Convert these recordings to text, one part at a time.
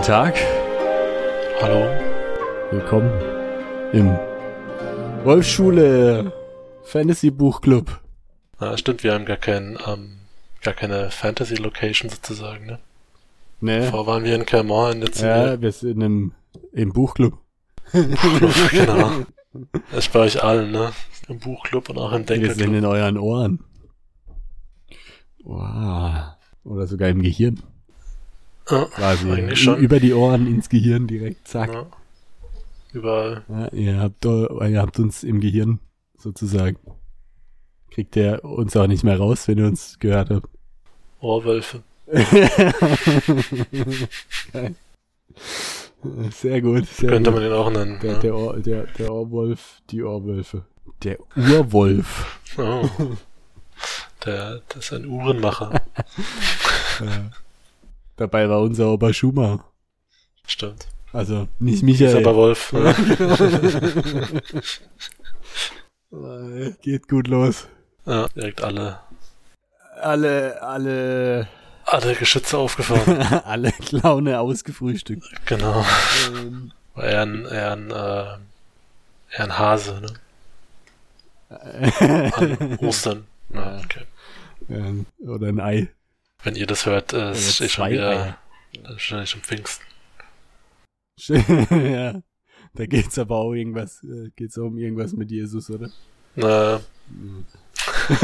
Guten Tag. Hallo. Willkommen im Wolfschule Fantasy Buchclub. Ja, stimmt, wir haben gar kein, ähm, gar keine Fantasy Location sozusagen, ne? Ne? Vorher waren wir in Clermont in der Ja, wir sind im, im Buchclub. Buchclub, genau. Das ist bei euch allen, ne? Im Buchclub und auch im Wir sind Denkerclub. in euren Ohren. Wow. Oder sogar im Gehirn. Ja, Quasi. Über die Ohren ins Gehirn direkt. Zack. ja. Überall. Ja, ihr, habt, ihr habt uns im Gehirn sozusagen. Kriegt ihr uns auch nicht mehr raus, wenn ihr uns gehört habt. Ohrwölfe. Sehr gut. Sehr Könnte gut. man den auch nennen. Der, ja. der, Ohr, der, der Ohrwolf, die Ohrwölfe. Der Urwolf. Oh. Der, das ist ein Uhrenmacher. Ja. Dabei war unser Opa Schumacher. Stimmt. Also nicht Ist Michael. aber Wolf. Ne? Äh, Geht gut los. Ja, direkt alle, Alle, alle, alle Geschütze aufgefahren. alle Clowne ausgefrühstückt. genau. Ähm, War eher ein, eher ein, äh, eher ein Hase, ne? An Ostern. Ja, Ja. okay. ähm, Oder ein Ei. Wenn ihr das hört, äh, es Oder steht schon wieder ist wahrscheinlich schon Pfingsten. ja. Da geht's aber auch irgendwas, äh, geht's auch um irgendwas mit Jesus, oder? Na,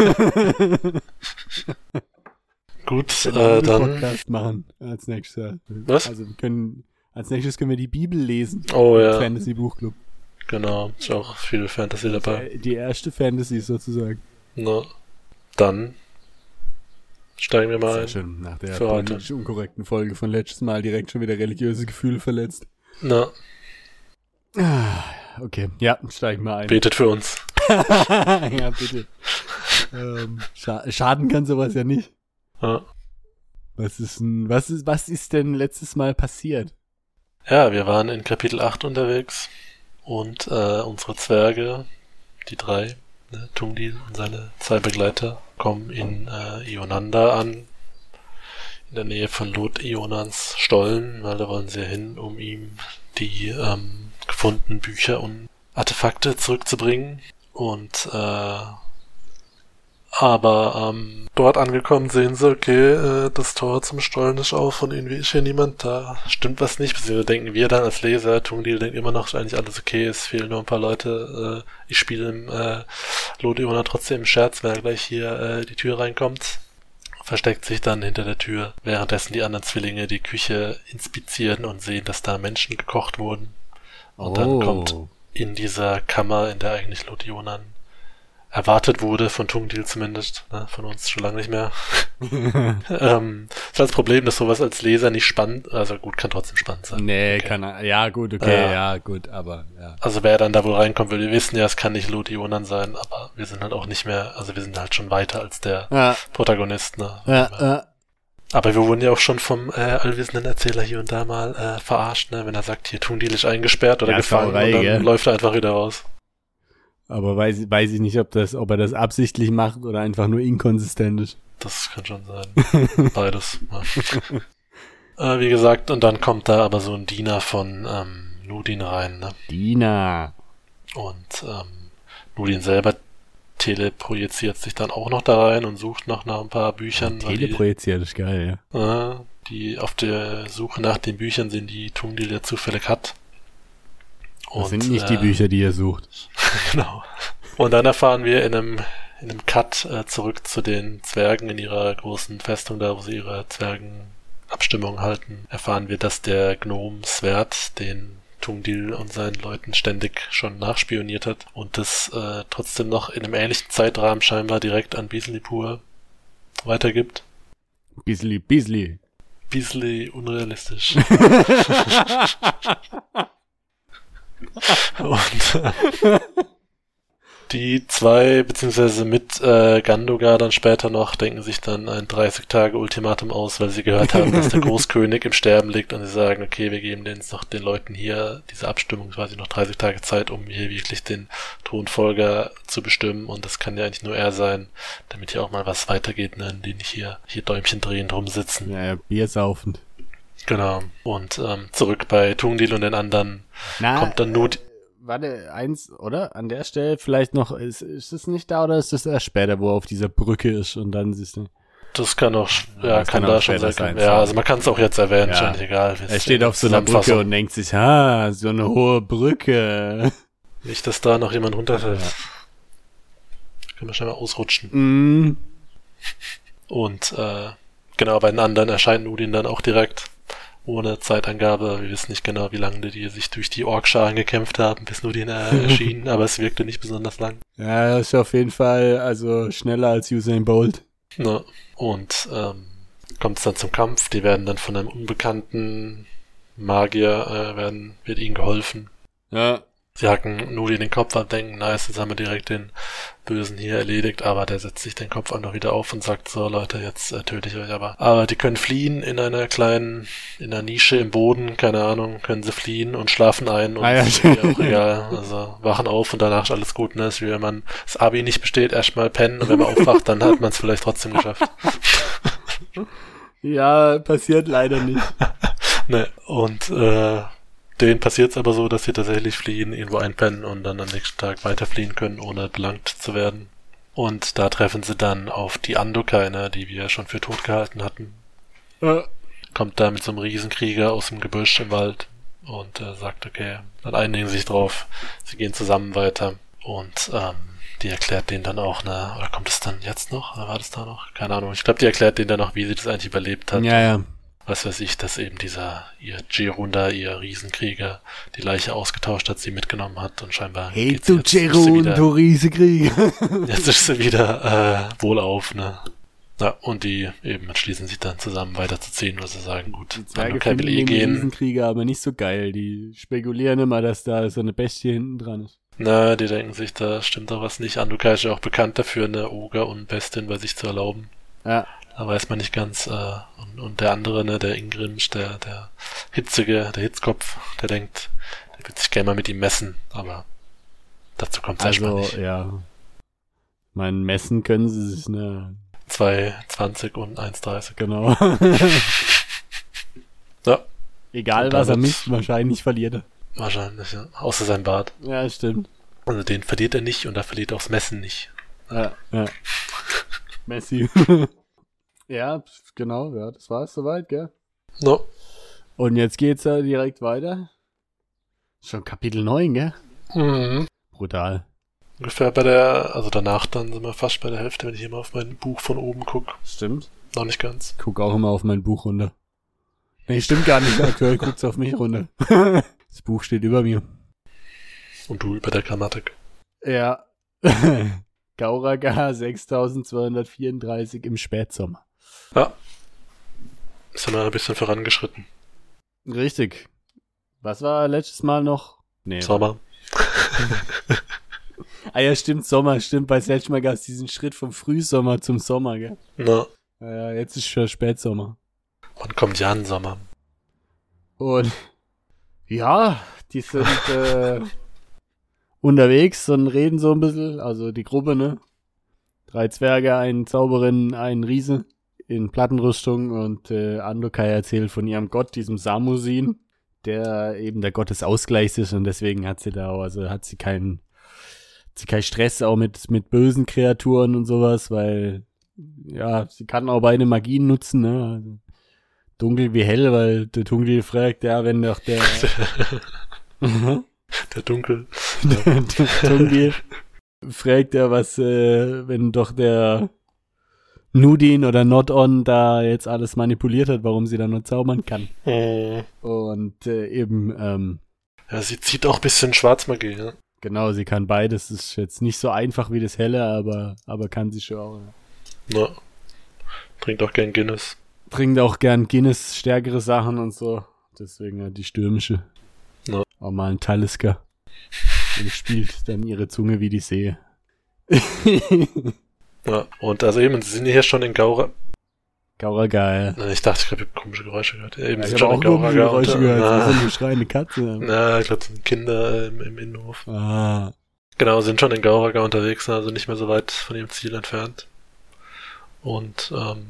gut, Wir können äh, dann. Podcast machen als nächstes. Was? Also wir können als nächstes können wir die Bibel lesen. Oh ja, Fantasy Buchclub. genau. Ist auch viel Fantasy dabei. Die erste Fantasy sozusagen. Na, dann steigen wir mal Sehr ein. schön. Nach der politisch unkorrekten Folge von letztes Mal direkt schon wieder religiöse Gefühle verletzt. Na, Ah, Okay, ja, steigen wir ein. betet für uns. ja, bitte. ähm, scha schaden kann sowas ja nicht. Ja. Was ist denn, was ist, was ist denn letztes Mal passiert? Ja, wir waren in Kapitel 8 unterwegs und äh, unsere Zwerge, die drei, ne, Tungdil und seine zwei Begleiter, kommen in äh, Ionanda an, in der Nähe von Lot Ionans Stollen, weil da wollen sie hin, um ihm die ähm, gefundenen Bücher und Artefakte zurückzubringen. Und äh, aber ähm, dort angekommen sehen sie, okay, äh, das Tor zum Stollen ist auf und irgendwie ist hier niemand da. Stimmt was nicht, beziehungsweise denken wir dann als Leser, Tungdil denkt immer noch, ist eigentlich alles okay, es fehlen nur ein paar Leute. Äh, ich spiele im äh, Lodiona trotzdem im Scherz, wer gleich hier äh, die Tür reinkommt. Versteckt sich dann hinter der Tür, währenddessen die anderen Zwillinge die Küche inspizieren und sehen, dass da Menschen gekocht wurden. Und dann kommt in dieser Kammer, in der eigentlich Lodionan erwartet wurde, von Tungdil zumindest, ne, von uns schon lange nicht mehr. ähm, ist das Problem, dass sowas als Leser nicht spannend, also gut, kann trotzdem spannend sein. Nee, Okay. kann er, ja gut, okay, Ja. ja, gut, aber ja. Also wer dann da wohl reinkommt, will, wir wissen ja, es kann nicht Lodionan sein, aber wir sind halt auch nicht mehr, also wir sind halt schon weiter als der Ja, Protagonist, ne. ja, ja. Aber wir wurden ja auch schon vom äh, allwissenden Erzähler hier und da mal äh, verarscht, ne, wenn er sagt, hier Tungdil ist eingesperrt oder Ja, gefangen Sauerei, und dann gell? läuft er einfach wieder raus. Aber weiß, weiß ich nicht, ob das, ob er das absichtlich macht oder einfach nur inkonsistent ist. Das kann schon sein. Beides. Ja. äh, wie gesagt, und dann kommt da aber so ein Diener von ähm, Nudin rein, ne? Dina. Und ähm, Nudin selber teleprojiziert sich dann auch noch da rein und sucht noch nach ein paar Büchern. die, Teleprojiziert ist geil, ja. äh, die auf der Suche nach den Büchern sind, die Tungdil ja zufällig hat. Das sind nicht die äh, Bücher, die ihr sucht. Genau. Und dann erfahren wir in einem, in einem Cut äh, zurück zu den Zwergen in ihrer großen Festung, da wo sie ihre Zwergenabstimmung halten, erfahren wir, dass der Gnome Svert den Tungdil und seinen Leuten ständig schon nachspioniert hat und das äh, trotzdem noch in einem ähnlichen Zeitrahmen scheinbar direkt an Bislipur weitergibt. Bisli, Bisli. Bisli unrealistisch. Und äh, die zwei, beziehungsweise mit äh, Gandogar dann später noch, denken sich dann ein 30-Tage-Ultimatum aus, weil sie gehört haben, dass der Großkönig im Sterben liegt und sie sagen, okay, wir geben den, noch den Leuten hier diese Abstimmung quasi noch 30 Tage Zeit, um hier wirklich den Thronfolger zu bestimmen und das kann ja eigentlich nur er sein, damit hier auch mal was weitergeht, ne, denen nicht hier, hier Däumchen drehend rumsitzen. Ja, ja, Bier saufend. Genau. Und ähm, zurück bei Tungdil und den anderen Na, kommt dann nur die, Warte, eins, oder? An der Stelle vielleicht noch, ist, ist es nicht da oder ist das erst später, wo er auf dieser Brücke ist und dann ist es Das kann auch, ja, das kann, kann auch da schon sein. sein, Ja, also man kann es auch jetzt erwähnen, Ja. schon egal. Er steht auf so einer Brücke und denkt sich, ah, so eine hohe Brücke. Nicht, dass da noch jemand runterfällt. Ja. Kann man schnell mal ausrutschen. Mm, Und äh, genau, bei den anderen erscheint Nudin dann auch direkt ohne Zeitangabe. Wir wissen nicht genau, wie lange die sich durch die Orkscharen gekämpft haben, bis Nudin äh, erschien, aber es wirkte nicht besonders lang. ja, das ist auf jeden Fall also schneller als Usain Bolt. Ne? Und ähm, kommt es dann zum Kampf. Die werden dann von einem unbekannten Magier, äh, werden, wird ihnen geholfen. Ja. Sie hacken Nudi den Kopf ab, denken, nice, jetzt haben wir direkt den Bösen hier erledigt, aber der setzt sich den Kopf einfach wieder auf und sagt so, Leute, jetzt äh, töte ich euch aber. Aber die können fliehen in einer kleinen, in einer Nische im Boden, keine Ahnung, können sie fliehen und schlafen ein und Ah, ja. ist auch egal. Also wachen auf und danach ist alles gut, ne? Ist wie wenn man das Abi nicht besteht, erstmal pennen und wenn man aufwacht, dann hat man es vielleicht trotzdem geschafft. Ja, passiert leider nicht. Ne, und äh, denen passiert es aber so, dass sie tatsächlich fliehen, irgendwo einpennen und dann am nächsten Tag weiter fliehen können, ohne belangt zu werden. Und da treffen sie dann auf die Andokainer, die wir schon für tot gehalten hatten. Äh, Kommt da mit so einem Riesenkrieger aus dem Gebüsch im Wald und äh, sagt, okay, dann einigen sie sich drauf, sie gehen zusammen weiter. Und ähm, die erklärt denen dann auch, ne, oder kommt es dann jetzt noch? Oder war das da noch? Keine Ahnung. Ich glaube, die erklärt denen dann noch, wie sie das eigentlich überlebt hat ja, ja. Was weiß ich, dass eben dieser, ihr Gerunda, ihr Riesenkrieger, die Leiche ausgetauscht hat, sie mitgenommen hat und scheinbar Hey, du wieder, du Riesenkrieger. jetzt ist sie wieder äh, wohlauf, ne? Ja, und die eben entschließen sich dann zusammen weiterzuziehen, weil sie sagen, gut, Die Zwerge finden will eh gehen. Riesenkrieger aber nicht so geil. Die spekulieren immer, dass da so eine Bestie hinten dran ist. Na, die denken sich, da stimmt doch was nicht. Anukai ist ja auch bekannt dafür, eine Oger und Bestin bei sich zu erlauben. Ja. Da weiß man nicht ganz. Äh, und, und der andere, ne, der Ingrimsch, der, der hitzige, der Hitzkopf, der denkt, der wird sich gerne mal mit ihm messen, aber dazu kommt es erstmal Also, nicht. ja. Mein Messen können sie sich, ne? 2,20 und 1,30. Genau. Ja, Egal was er misst, wahrscheinlich verliert er. wahrscheinlich, ja. Außer sein Bart. Ja, stimmt. Also den verliert er nicht und er verliert auch das Messen nicht. Ja, ja. Messi. ja, genau, ja, das war's soweit, gell? No. Und jetzt geht's ja direkt weiter. Schon Kapitel 9, gell? Mhm. Brutal. Ungefähr bei der, also danach dann sind wir fast bei der Hälfte, wenn ich immer auf mein Buch von oben gucke. Stimmt. Noch nicht ganz. Guck auch immer auf mein Buch runter. Nee, stimmt gar nicht. Aktuell guckt's auf mich runter. das Buch steht über mir. Und du über der Grammatik. Ja. Gauraga 6234 im Spätsommer. Ja. Sind wir ein bisschen vorangeschritten. Richtig. Was war letztes Mal noch? Nee. Sommer. Ah ja, stimmt, Sommer, stimmt. Bei letztes Mal gab's diesen Schritt vom Frühsommer zum Sommer, gell? Na, Ja, ja, jetzt ist schon Spätsommer. wann kommt Jan Sommer? Und ja, die sind äh, unterwegs und reden so ein bisschen. Also die Gruppe, ne? Drei Zwerge, ein Zauberin, ein Riese in Plattenrüstung und äh, Andokai erzählt von ihrem Gott, diesem Samusin, der eben der Gott des Ausgleichs ist und deswegen hat sie da, auch- also hat sie keinen, hat sie keinen Stress auch mit, mit bösen Kreaturen und sowas, weil ja, sie kann auch beide Magien nutzen, ne? Also, dunkel wie hell, weil der Dunkel fragt, ja, wenn doch der, Der Dunkel. der, der Dunkel fragt ja, was, äh, wenn doch der Nudin oder Not On da jetzt alles manipuliert hat, warum sie da nur zaubern kann. Mhm. Und äh, eben, ähm, Ja, sie zieht auch ein bisschen Schwarzmagie, ja. genau, sie kann beides. Ist jetzt nicht so einfach wie das Helle, aber, aber kann sie schon auch. Ja. Na. Trinkt auch gern Guinness. Trinkt auch gern Guinness, stärkere Sachen und so. Deswegen ja die stürmische. Ja. Auch mal ein Talisker. Und spielt dann ihre Zunge wie die See. Ja. Und also eben, sie sind hier schon in Gaura. Gaurer geil. Na, Ich dachte, ich habe komische Geräusche gehört. Ja, eben, Ja, ich sind habe schon auch in komische Gaura. Geräusche und, gehört. äh, Das ist eine schreiende Katze. Na, ich glaube, das sind Kinder äh, im, im Innenhof. Ah. Genau, sind schon in Gauraga unterwegs, also nicht mehr so weit von ihrem Ziel entfernt. Und ähm,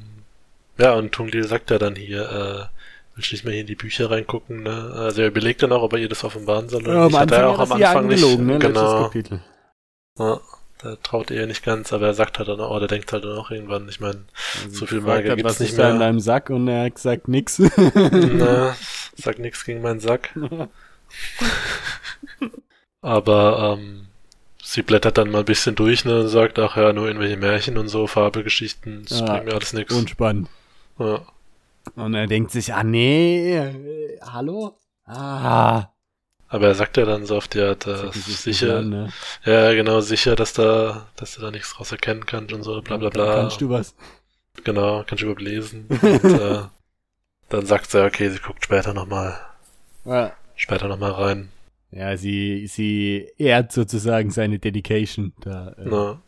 ja, und Tunglil sagt ja dann hier, äh, willst du nicht mehr hier in die Bücher reingucken, ne? Also er überlegt dann auch, ob er ihr das offenbaren soll. Ja, am nicht. Hat er auch am Anfang nicht. ne? Genau. Kapitel. Ja, da traut er ihr nicht ganz, aber er sagt halt dann auch, oder denkt halt dann auch irgendwann, ich meine, Also So viel gefragt Magie hat, gibt's nicht da in mehr. deinem Sack und er hat gesagt nix. ne, sag nix gegen meinen Sack. Aber ähm, sie blättert dann mal ein bisschen durch ne, und sagt, ach ja, nur irgendwelche Märchen und so, Fabelgeschichten, das Ja, bringt mir alles nix. Unspannend. Ja. Und er denkt sich, ah nee, äh, hallo? Ah. Aber er sagt ja dann so auf ist nicht sicher, an, ne? ja genau, sicher, dass da, dass du da nichts draus erkennen kannst und so, bla bla bla. Kannst du was? Genau, kannst du überhaupt lesen. und, äh, dann sagt sie, okay, sie guckt später nochmal, Ja. später nochmal rein. Ja, sie, sie ehrt sozusagen seine Dedication. Da, äh, Ne?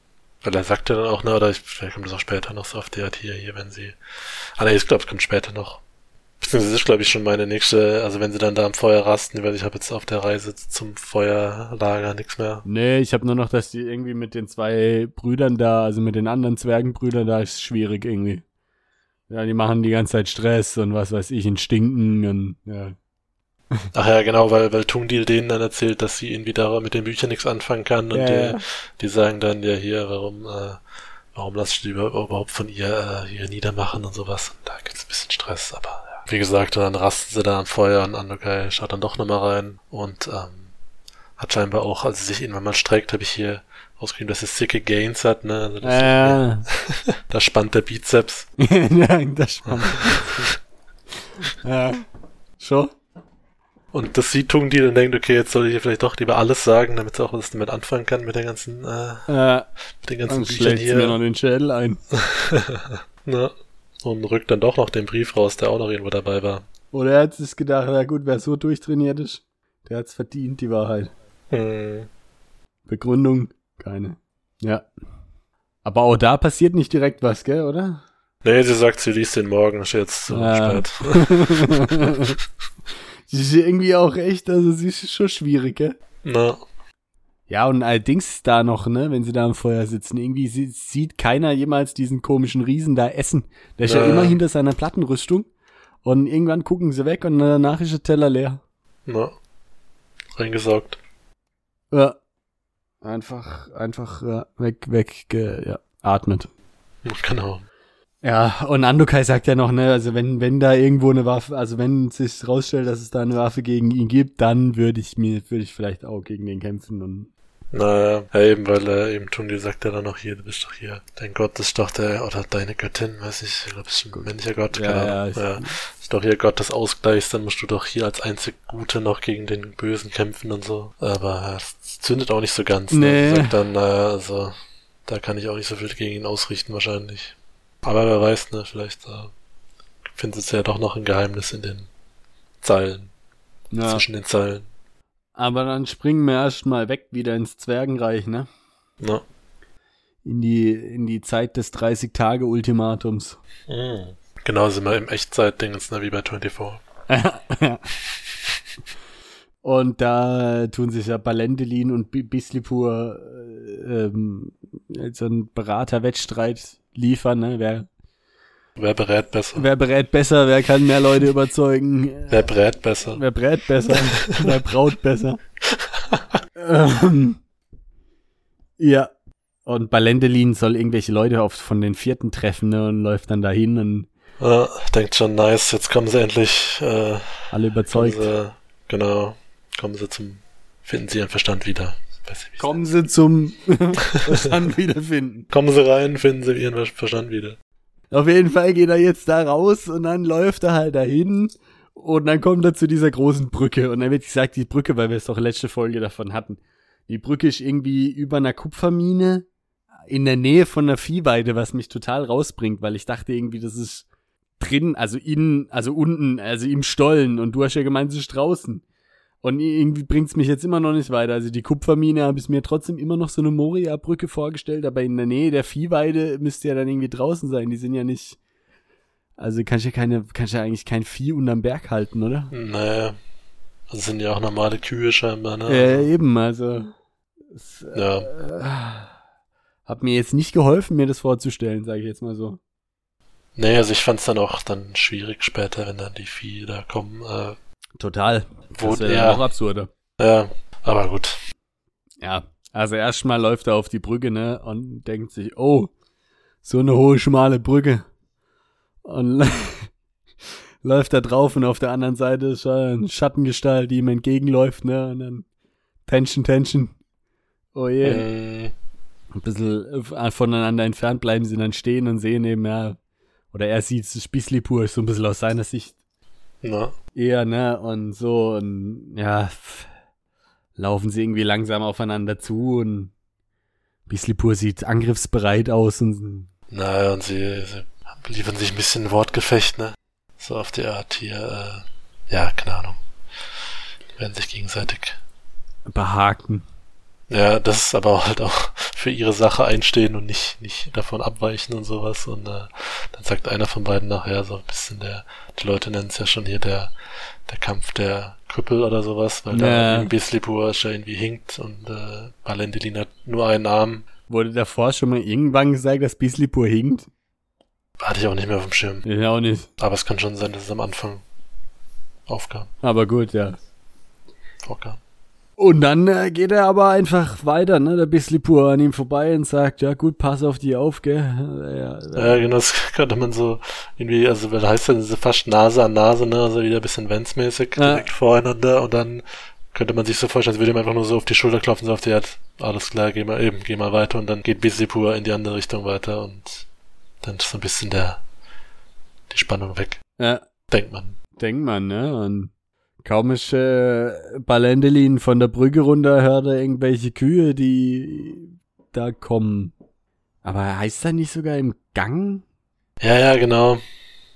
Weil er sagt ja dann auch, ne, oder ich, vielleicht kommt das auch später noch so auf die Art hier, hier, wenn sie. Ah ne, ich glaube, es kommt später noch. Beziehungsweise das ist, glaube ich, schon meine nächste, also wenn sie dann da am Feuer rasten, weil ich habe jetzt auf der Reise zum Feuerlager nichts mehr. Nee, ich habe nur noch, dass die irgendwie mit den zwei Brüdern da, also mit den anderen Zwergenbrüdern, da ist schwierig irgendwie. Ja, die machen die ganze Zeit Stress und was weiß ich, in Stinken und ja. Ach ja, genau, weil, weil Tungdil denen dann erzählt, dass sie irgendwie da mit den Büchern nichts anfangen kann und Ja, die, ja. die sagen dann ja hier, warum, äh, warum lasst du die über- überhaupt von ihr äh, hier niedermachen und sowas. Und da gibt's ein bisschen Stress, aber. Wie gesagt, und dann rasten sie da am Feuer und Andokai schaut dann doch nochmal rein und ähm, hat scheinbar auch, als sie sich irgendwann mal streckt, habe ich hier ausgeschrieben, dass sie sicke Gains hat, ne? Also das, Ja, Da spannt der Bizeps. ja, das spannend. ja, schon. Und das sieht Tungdil und denkt, okay, jetzt soll ich ihr vielleicht doch lieber alles sagen, damit sie auch was damit anfangen kann mit der ganzen, äh, Ja, mit den ganzen Büchern sie mir noch hier. den Schädel ein. ne? Und rückt dann doch noch den Brief raus, der auch noch irgendwo dabei war. Oder er hat sich gedacht, na gut, wer so durchtrainiert ist, der hat's verdient, die Wahrheit. Hm. Begründung, keine. Ja. Aber auch da passiert nicht direkt was, gell, oder? Nee, sie sagt, sie liest den morgen, ist jetzt zu Ah. spät. sie ist irgendwie auch echt, also sie ist schon schwierig, gell? Na, Ja, und allerdings da noch, ne, wenn sie da am Feuer sitzen, irgendwie sie, sieht keiner jemals diesen komischen Riesen da essen. Der ist ja, Ja. immer hinter seiner Plattenrüstung. Und irgendwann gucken sie weg und danach ist der Teller leer. na. Reingesaugt. Ja. Einfach, einfach ja, weg, weg, ge, ja, atmet. Genau. Ja, und Andokai sagt ja noch, ne, also wenn, wenn da irgendwo eine Waffe, also wenn sich rausstellt, dass es da eine Waffe gegen ihn gibt, dann würde ich mir, würde ich vielleicht auch gegen den kämpfen und Naja, ja, eben, weil äh, eben Tungdil sagt ja dann noch hier, du bist doch hier, dein Gott ist doch der, oder deine Göttin, weiß ich, ich glaube, es ist ein männlicher Gott, Ja, ja, ich- ja, ist doch hier Gott des Ausgleichs, dann musst du doch hier als einzig Gute noch gegen den Bösen kämpfen und so. Aber es zündet auch nicht so ganz. Nee. Ne? Sagt dann, naja, also, da kann ich auch nicht so viel gegen ihn ausrichten wahrscheinlich. Aber wer weiß, ne, vielleicht äh, findet es ja doch noch ein Geheimnis in den Zeilen, ja. zwischen den Zeilen. Aber dann springen wir erstmal weg wieder ins Zwergenreich, ne? Ne? In die, in die Zeit des 30-Tage-Ultimatums. Mhm. Genau, sind wir im Echtzeit-Dingens, ne, wie bei 24. Und da tun sich ja Balendelin und Bi- Bislipur äh, ähm, so einen Berater-Wettstreit liefern, ne? Wer, Wer berät besser? wer berät besser, wer kann mehr Leute überzeugen? Wer brät besser? Wer brät besser? wer braut besser? ähm, ja. Und Balendelin soll irgendwelche Leute auf, von den vierten treffen ne, und läuft dann dahin und Ja, denkt schon, nice, jetzt kommen sie endlich, äh, alle kommen überzeugt. sie, genau, kommen sie zum, finden sie ihren Verstand wieder. Nicht, Kommen sie zum Verstand wiederfinden. Kommen sie rein, finden sie ihren Verstand wieder. Auf jeden Fall geht er jetzt da raus und dann läuft er halt dahin und dann kommt er zu dieser großen Brücke und dann wird gesagt, die Brücke, weil wir es doch letzte Folge davon hatten. Die Brücke ist irgendwie über einer Kupfermine in der Nähe von einer Viehweide, was mich total rausbringt, weil ich dachte irgendwie, das ist drin, also innen, also unten, also im Stollen und du hast ja gemeint, es ist draußen. Und irgendwie bringt's mich jetzt immer noch nicht weiter. Also die Kupfermine habe ich mir trotzdem immer noch so eine Moria-Brücke vorgestellt, aber in der Nähe der Viehweide müsste ja dann irgendwie draußen sein. Die sind ja nicht. Also kannst ja keine, kannst ja eigentlich kein Vieh unterm Berg halten, oder? Naja, das sind ja auch normale Kühe scheinbar, ne? Äh, eben, also. Es, Ja. äh, hat mir jetzt nicht geholfen, mir das vorzustellen, sage ich jetzt mal so. Nee, also ich fand's dann auch dann schwierig später, wenn dann die Vieh da kommen. Äh, Total. Wo das der- noch absurder. ja, aber gut. Ja, also erstmal läuft er auf die Brücke, ne, und denkt sich, oh, so eine hohe, schmale Brücke. Und läuft da drauf und auf der anderen Seite ist eine Schattengestalt, die ihm entgegenläuft, ne, und dann Tension, Tension. Oh je. Mm, Ein bisschen äh, voneinander entfernt bleiben sie dann stehen und sehen eben, ja, oder er sieht es Spießli pur, so ein bisschen aus seiner Sicht na, eher, ne, und so, und ja, laufen sie irgendwie langsam aufeinander zu und Bislipur sieht angriffsbereit aus und naja, und sie, sie liefern sich ein bisschen Wortgefecht, ne? So auf die Art hier, äh, ja, keine Ahnung. Werden sich gegenseitig. behaken. Ja, das ist aber halt auch für ihre Sache einstehen und nicht, nicht davon abweichen und sowas. Und äh, dann sagt einer von beiden nachher so ein bisschen der, die Leute nennen es ja schon hier der, der Kampf der Krüppel oder sowas, weil Ja. da irgendwie Slipur ja irgendwie hinkt und äh, Balendelin hat nur einen Arm. Wurde davor schon mal irgendwann gesagt, dass Bislipur hinkt? Hatte ich auch nicht mehr auf dem Schirm. Ja, auch nicht. Aber es kann schon sein, dass es am Anfang aufkam. Aber gut, ja. vorkam. Und dann äh, geht er aber einfach weiter, ne, der Bislipur an ihm vorbei und sagt, ja gut, pass auf die auf, gell. Ja, Ja, genau, das könnte man so irgendwie, also weil heißt ja diese fast Nase an Nase, ne, also wieder ein bisschen Vance-mäßig Ja. direkt voreinander und dann könnte man sich so vorstellen, als würde ihm einfach nur so auf die Schulter klopfen, so auf die Art, alles klar, geh mal eben, geh mal weiter und dann geht Bisipur in die andere Richtung weiter und dann ist so ein bisschen der, die Spannung weg, ja, denkt man. denkt man, ne, und kaum ist äh, Balendelin von der Brücke runter, hört er irgendwelche Kühe, die da kommen. Aber heißt er nicht sogar im Gang? Ja, ja, genau.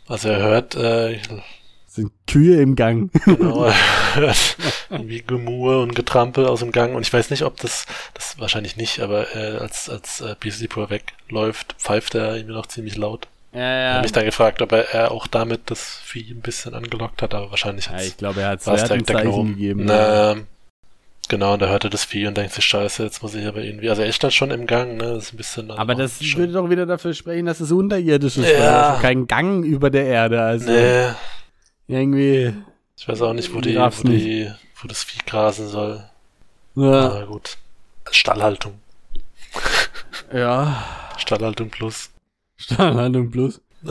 Also er hört, äh, Sind Kühe im Gang? Genau, er hört irgendwie Gemur und Getrampel aus dem Gang und ich weiß nicht, ob das, das wahrscheinlich nicht, aber äh, als, als äh, Beasleypur wegläuft, pfeift er irgendwie noch ziemlich laut. Ja, Ich ja. habe mich dann gefragt, ob er, er auch damit das Vieh ein bisschen angelockt hat, aber wahrscheinlich ja hat's, ich glaube, er hat es direkt gegeben. Na, genau, und er das Vieh und denkt sich, scheiße, jetzt muss ich aber irgendwie, also er ist dann schon im Gang, ne, das ist ein bisschen... Aber das schon- würde doch wieder dafür sprechen, dass es unterirdisch ist. Ja. weil es ist kein Gang über der Erde. Also Nee, irgendwie. ich weiß auch nicht, wo Ich die, wo die, wo das Vieh grasen soll. Ja. Aber gut. Stallhaltung. ja. Stallhaltung plus. Stahlhandlung plus.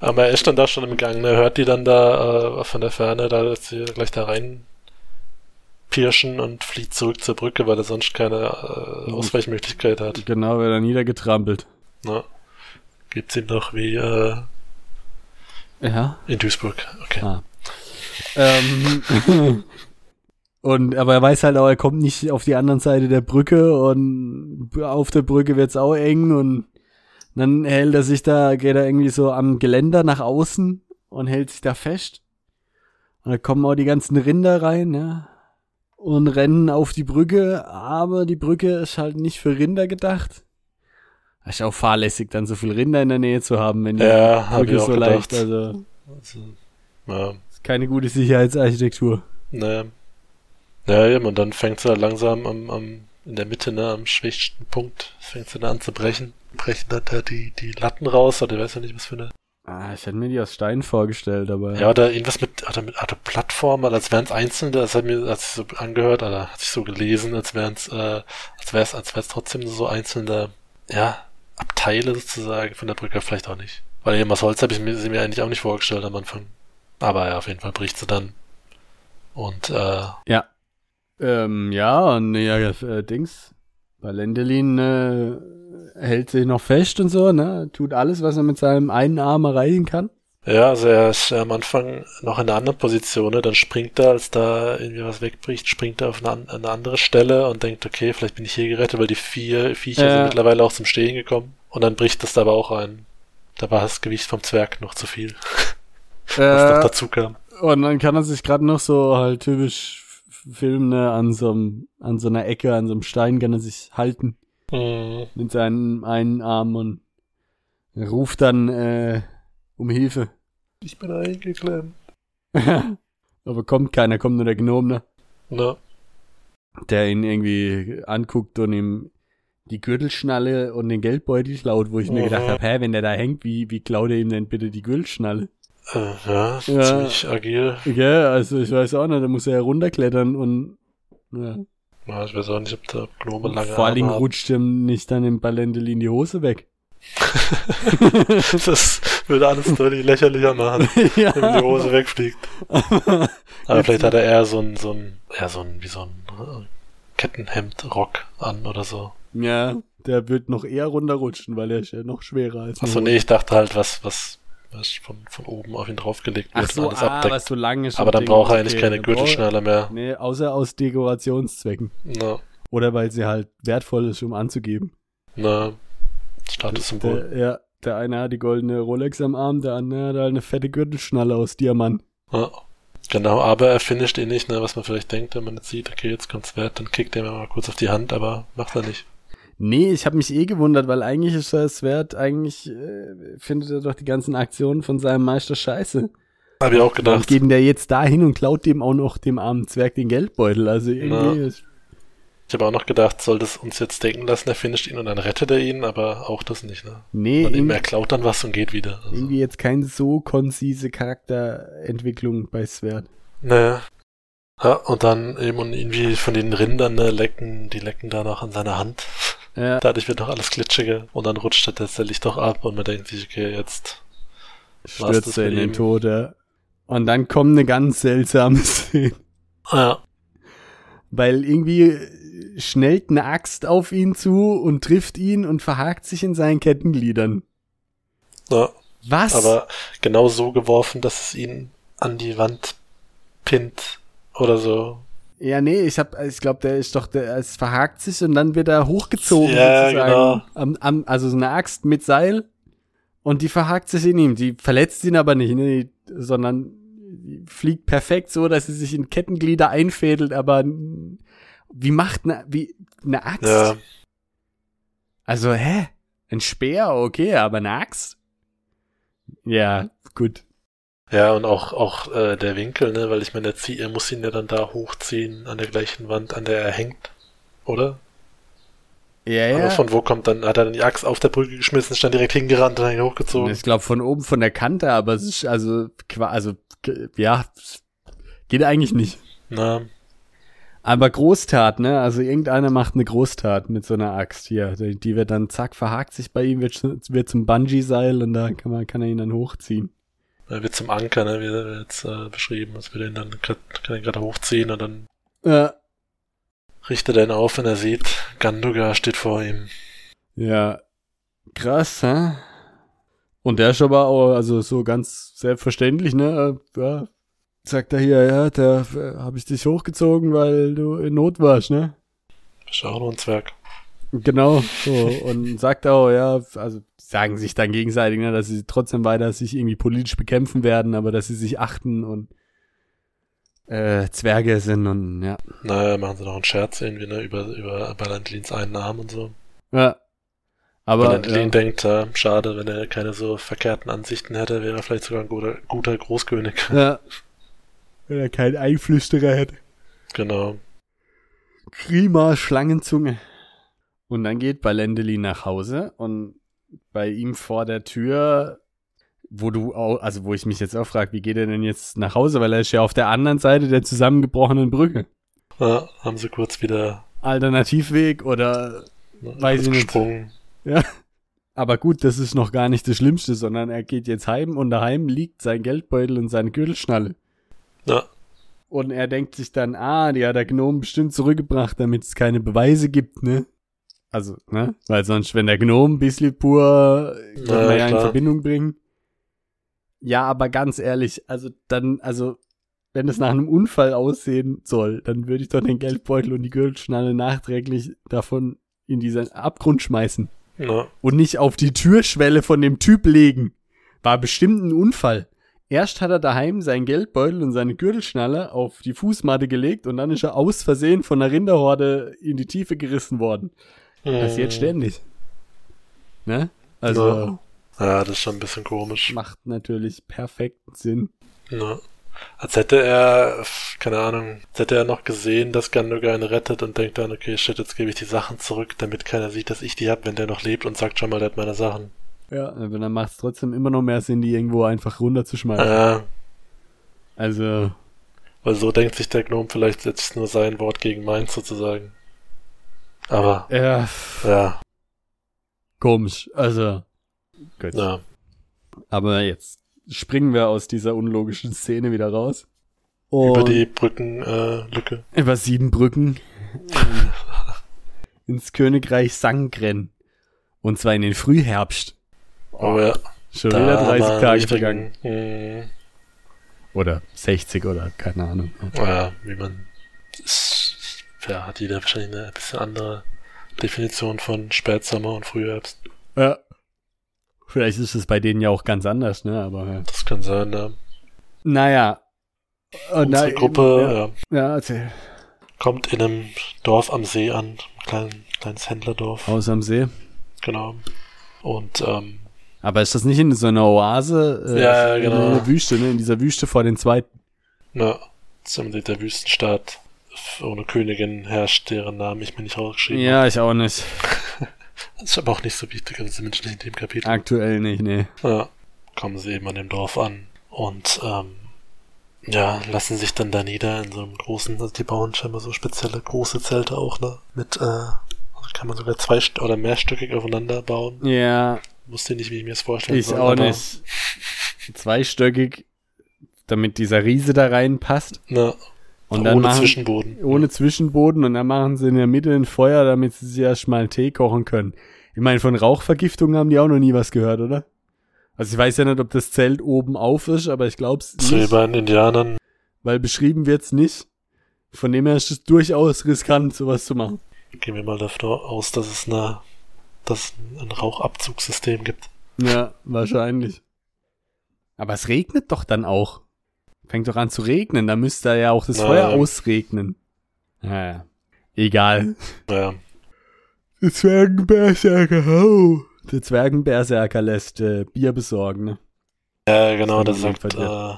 Aber er ist dann da schon im Gang, ne? Hört die dann da äh, von der Ferne, da dass sie gleich da rein pirschen und flieht zurück zur Brücke, weil er sonst keine äh, Mhm. Ausweichmöglichkeit hat. Genau, wird er niedergetrampelt. Ne? Gibt's ihm noch wie äh, Ja. in Duisburg. Okay. Ah. Ähm, und aber er weiß halt auch, er kommt nicht auf die andere Seite der Brücke und auf der Brücke wird's auch eng und dann hält er sich da, geht er irgendwie so am Geländer nach außen und hält sich da fest. Und da kommen auch die ganzen Rinder rein, ja. Und rennen auf die Brücke, aber die Brücke ist halt nicht für Rinder gedacht. Das ist auch fahrlässig, dann so viel Rinder in der Nähe zu haben, wenn die Ja, Brücke so gedacht. leicht, also Also, ja, ist keine gute Sicherheitsarchitektur. naja. Ja, eben, und dann fängt sie langsam am, am, in der Mitte, ne, am schwächsten Punkt, fängt sie dann an zu brechen. Brechen dann da die, die Latten raus, oder ich weiß ja nicht, was für eine Ah, ich hätte mir die aus Stein vorgestellt, aber. Ja, oder irgendwas mit, oder mit oder Plattformen, als wären es einzelne, das hat mir, als ich so angehört, oder hat sich so gelesen, als wären es, äh, als wäre es, als wäre es trotzdem so einzelne, ja, Abteile sozusagen von der Brücke, vielleicht auch nicht. Weil eben aus Holz habe ich mir, sie mir eigentlich auch nicht vorgestellt am Anfang. Aber ja, auf jeden Fall bricht sie dann. Und, äh, Ähm, ja, und ja, äh, Dings. Bei Lendelin äh, hält sich noch fest und so, ne? Tut alles, was er mit seinem einen Arm erreichen kann. ja, also er ist am Anfang noch in einer anderen Position, ne? dann springt er, als da irgendwie was wegbricht, springt er auf eine, an- eine andere Stelle und denkt, okay, vielleicht bin ich hier gerettet, weil die vier Viecher Ja. sind mittlerweile auch zum Stehen gekommen. Und dann bricht das da aber auch ein. Da war das Gewicht vom Zwerg noch zu viel, was noch Äh, dazu kam. und dann kann er sich gerade noch so halt typisch f- filmen, ne? An so, an so einer Ecke, an so einem Stein kann er sich halten Mhm. mit seinem einen Arm und ruft dann äh, um Hilfe. Ich bin eingeklemmt. aber kommt keiner, kommt nur der Gnome, ne? Na, der ihn irgendwie anguckt und ihm die Gürtelschnalle und den Geldbeutel klaut, wo ich mir Mhm. gedacht habe, hä, wenn der da hängt, wie, wie klaut er ihm denn bitte die Gürtelschnalle? Äh, ja, Ja. ziemlich agil. Ja, also ich weiß auch nicht, da muss er ja runterklettern und ja. Ja, ich weiß auch nicht, ob der Gnome lange vor allen Dingen Arme rutscht ihm nicht dann im Balendel in die Hose weg. Das würde alles deutlich lächerlicher machen, ja. wenn die Hose wegfliegt. Aber vielleicht hat er eher so ein, so ein, eher so ein, wie so ein äh, Kettenhemd-Rock an oder so. ja, der wird noch eher runterrutschen, weil er ist ja noch schwerer als Achso, nee, ich dachte halt, was, was, was von, von oben auf ihn draufgelegt wird Ach so, und alles ah, abdeckt. was so lang ist. Aber dann braucht er eigentlich okay, keine Gürtelschnalle mehr. Nee, außer aus Dekorationszwecken. Na, Oder weil sie halt wertvoll ist, um anzugeben. na, Statussymbol. Der, ja, der eine hat die goldene Rolex am Arm, der andere hat halt eine fette Gürtelschnalle aus Diamant. Ja. Genau, aber er finisht ihn nicht, ne, was man vielleicht denkt, wenn man jetzt sieht, okay, jetzt kommt's wert, dann kickt er mir mal kurz auf die Hand, aber macht er nicht. Nee, ich habe mich eh gewundert, weil eigentlich ist das wert, eigentlich äh, findet er doch die ganzen Aktionen von seinem Meister scheiße. Hab ich auch gedacht. geht denn der jetzt da hin und klaut dem auch noch dem armen Zwerg den Geldbeutel? Also irgendwie ist, Ich habe auch noch gedacht, soll das uns jetzt denken lassen, er finisht ihn und dann rettet er ihn, aber auch das nicht, ne? nee, Und er klaut dann was und geht wieder. Also, irgendwie jetzt keine so konzise Charakterentwicklung bei Sverd. naja. Ja, und dann eben und irgendwie von den Rindern ne, lecken, die lecken da noch an seiner Hand. Ja, Dadurch wird noch alles glitschiger und dann rutscht er tatsächlich doch ab und man denkt sich, okay, jetzt. stürzt er in den? Tod, ja. Und dann kommt eine ganz seltsame Szene. Ja, Weil irgendwie schnellt eine Axt auf ihn zu und trifft ihn und verhakt sich in seinen Kettengliedern. ja, Was? aber genau so geworfen, dass es ihn an die Wand pinnt oder so. Ja, nee, ich hab, ich glaube, der ist doch, der, es verhakt sich und dann wird er hochgezogen Ja, sozusagen. genau. Am, am, also so eine Axt mit Seil und die verhakt sich in ihm. Die verletzt ihn aber nicht, ne, sondern fliegt perfekt so, dass sie sich in Kettenglieder einfädelt, aber wie macht eine, wie, eine Axt? Ja, Also, hä? Ein Speer, okay, aber eine Axt? Ja, gut. Ja, und auch, auch äh, der Winkel, ne, weil ich meine, er, zieh, er muss ihn ja dann da hochziehen an der gleichen Wand, an der er hängt, oder? Ja, Aber von wo kommt dann, hat er dann die Axt auf der Brücke geschmissen, ist dann direkt hingerannt und dann hochgezogen. Ich glaube von oben von der Kante, aber es ist also, also, ja, geht eigentlich nicht. Na, Aber Großtat, ne? Also irgendeiner macht eine Großtat mit so einer Axt hier. Die, die wird dann zack, verhakt sich bei ihm, wird, wird zum Bungee-Seil und da kann man, kann er ihn dann hochziehen. Er wird zum Anker, ne, wie er jetzt äh, beschrieben, als würde ihn dann kann ihn gerade hochziehen und dann Ja. richtet er ihn auf, wenn er sieht, Ganduga steht vor ihm. Ja. Krass, hä? Und der ist aber auch, also so ganz selbstverständlich, ne? äh, Ja, sagt er hier, ja, da äh, habe ich dich hochgezogen, weil du in Not warst, ne? Nur ein Zwerg. Genau, so. Und sagt auch, ja, also sagen sich dann gegenseitig, ne, dass sie trotzdem weiter sich irgendwie politisch bekämpfen werden, aber dass sie sich achten und äh, Zwerge sind und ja. Naja, machen sie noch einen Scherz irgendwie, ne, über, über Balandlins einen Arm und so. Ja. Aber Balandlin ja, denkt, ja, schade, wenn er keine so verkehrten Ansichten hätte, wäre er vielleicht sogar ein guter, guter Großkönig. ja. Wenn er keinen Einflüsterer hätte. genau. Prima Schlangenzunge. Und dann geht Balendeli nach Hause und bei ihm vor der Tür, wo du auch, also wo ich mich jetzt auch frage, wie geht er denn jetzt nach Hause, weil er ist ja auf der anderen Seite der zusammengebrochenen Brücke. Ja, haben sie kurz wieder Alternativweg oder, ne, Weiß ich nicht. gesprungen. aber gut, das ist noch gar nicht das Schlimmste, sondern er geht jetzt heim und daheim liegt sein Geldbeutel und seine Gürtelschnalle. Ja, Und er denkt sich dann, ah, die hat der Gnome bestimmt zurückgebracht, damit es keine Beweise gibt, ne? Also, ne? Weil sonst, wenn der Gnome bisschen pur, kann Ja, man ja in. Verbindung bringen. Ja, aber ganz ehrlich, also dann, also, wenn es nach einem Unfall aussehen soll, dann würde ich doch den Geldbeutel und die Gürtelschnalle nachträglich davon in diesen Abgrund schmeißen ja, und nicht auf die Türschwelle von dem Typ legen. War bestimmt ein Unfall. Erst hat er daheim seinen Geldbeutel und seine Gürtelschnalle auf die Fußmatte gelegt und dann ist er aus Versehen von der Rinderhorde in die Tiefe gerissen worden. Passiert Mm. ständig. Ne? Also Ja. Ja, das ist schon ein bisschen komisch. macht natürlich perfekten Sinn. Ja. Als hätte er, keine Ahnung, als hätte er noch gesehen, dass Gandogan rettet und denkt dann, okay, shit, jetzt gebe ich die Sachen zurück, damit keiner sieht, dass ich die hab, wenn der noch lebt und sagt schon mal, der hat meine Sachen. Ja, aber dann macht es trotzdem immer noch mehr Sinn, die irgendwo einfach runterzuschmeißen. Ja, Also, weil so denkt sich der Gnome vielleicht jetzt nur sein Wort gegen meins sozusagen. Aber, ja, ja, komisch. Also, gut. ja. Aber jetzt springen wir aus dieser unlogischen Szene wieder raus. Und Über die Brückenlücke. Äh, über sieben Brücken ins Königreich Sangren. Und zwar in den Frühherbst. oh ja. Schon Da wieder 30 haben wir Tage vergangen. mh, Oder 60 oder keine Ahnung. Ja, wie man. Ist, ja, hat jeder wahrscheinlich eine bisschen andere Definition von Spätsommer und Frühherbst. Ja. Vielleicht ist es bei denen ja auch ganz anders, ne? Aber ja. Das kann sein, ja. naja. Und Unsere da- Gruppe ja. Ja, ja erzähl. kommt in einem Dorf am See an, ein klein, kleines Händlerdorf, Haus am See. genau. Und ähm, Aber ist das nicht in so einer Oase? äh, Ja, in genau. der Wüste, ne? In dieser Wüste vor den zweiten. na, zum der Wüstenstaat ohne Königin herrscht, deren Namen ich mir nicht rausgeschrieben Ja, ich auch nicht. Das ist aber auch nicht so wichtig, also zumindest nicht in dem Kapitel. Aktuell nicht, ne. Ja, kommen sie eben an dem Dorf an und ähm, ja, lassen sich dann da nieder in so einem großen, also die bauen scheinbar so spezielle große Zelte auch, ne? Mit, äh, also kann man sogar zwei oder mehrstöckig aufeinander bauen. Ja, Wusste nicht, wie ich mir das vorstellen ich soll. auch aber, nicht. Zweistöckig, damit dieser Riese da reinpasst. Na, Und ohne machen, Zwischenboden. ohne Zwischenboden und dann machen sie in der Mitte ein Feuer, damit sie sich erstmal einen Tee kochen können. Ich meine, von Rauchvergiftung haben die auch noch nie was gehört, oder? Also ich weiß ja nicht, ob das Zelt oben auf ist, aber ich glaube es So wie nicht, bei den Indianern. weil beschrieben wird's nicht. Von dem her ist es durchaus riskant, sowas zu machen. Gehen wir mal davon aus, dass es eine, dass es ein Rauchabzugssystem gibt. Ja, wahrscheinlich. Aber es regnet doch dann auch. Fängt doch an zu regnen, da müsste ja auch das Na. Feuer ausregnen. Naja. Egal. Naja, Der Zwergenberserker, oh. Der Zwergenberserker lässt äh, Bier besorgen, ne? ja, genau, Das ist sagt, äh,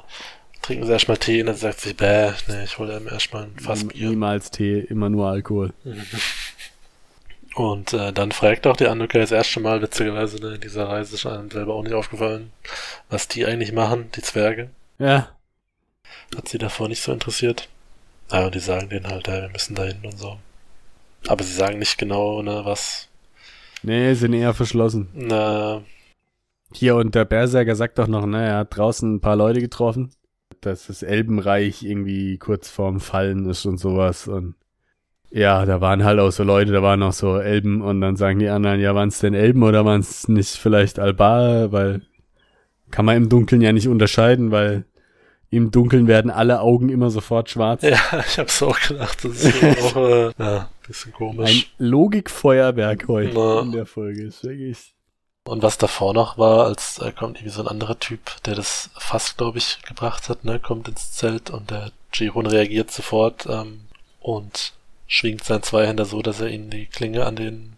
trinken Sie erstmal Tee und dann sagt sie, bäh, nee, ich hole ihm erstmal ein Fass Bier. Niemals Tee, immer nur Alkohol. Und äh, dann fragt auch die Anduka das erste Mal, witzigerweise, ne, in dieser Reise ist einem selber auch nicht aufgefallen, was die eigentlich machen, die Zwerge. Ja, Hat sie davor nicht so interessiert. Ja, und die sagen denen halt, ja, wir müssen dahin und so. Aber sie sagen nicht genau, ne, was. nee, sind eher verschlossen. Na, Hier, und der Berserker sagt doch noch, ne, er hat draußen ein paar Leute getroffen, dass das Elbenreich irgendwie kurz vorm Fallen ist und sowas. Und ja, da waren halt auch so Leute, da waren auch so Elben und dann sagen die anderen, ja, waren es denn Elben oder waren es nicht vielleicht Albar, weil kann man im Dunkeln ja nicht unterscheiden, weil im Dunkeln werden alle Augen immer sofort schwarz. ja, ich hab's auch gedacht, das ist auch, äh, ja, bisschen Ein komisch. Logikfeuerwerk heute Na. in der Folge. Ist wirklich. Und was davor noch war, als äh, kommt irgendwie so ein anderer Typ, der das Fass, glaube ich, gebracht hat, ne, kommt ins Zelt und der Giron reagiert sofort ähm, und schwingt seinen Zweihänder so, dass er ihn die Klinge an den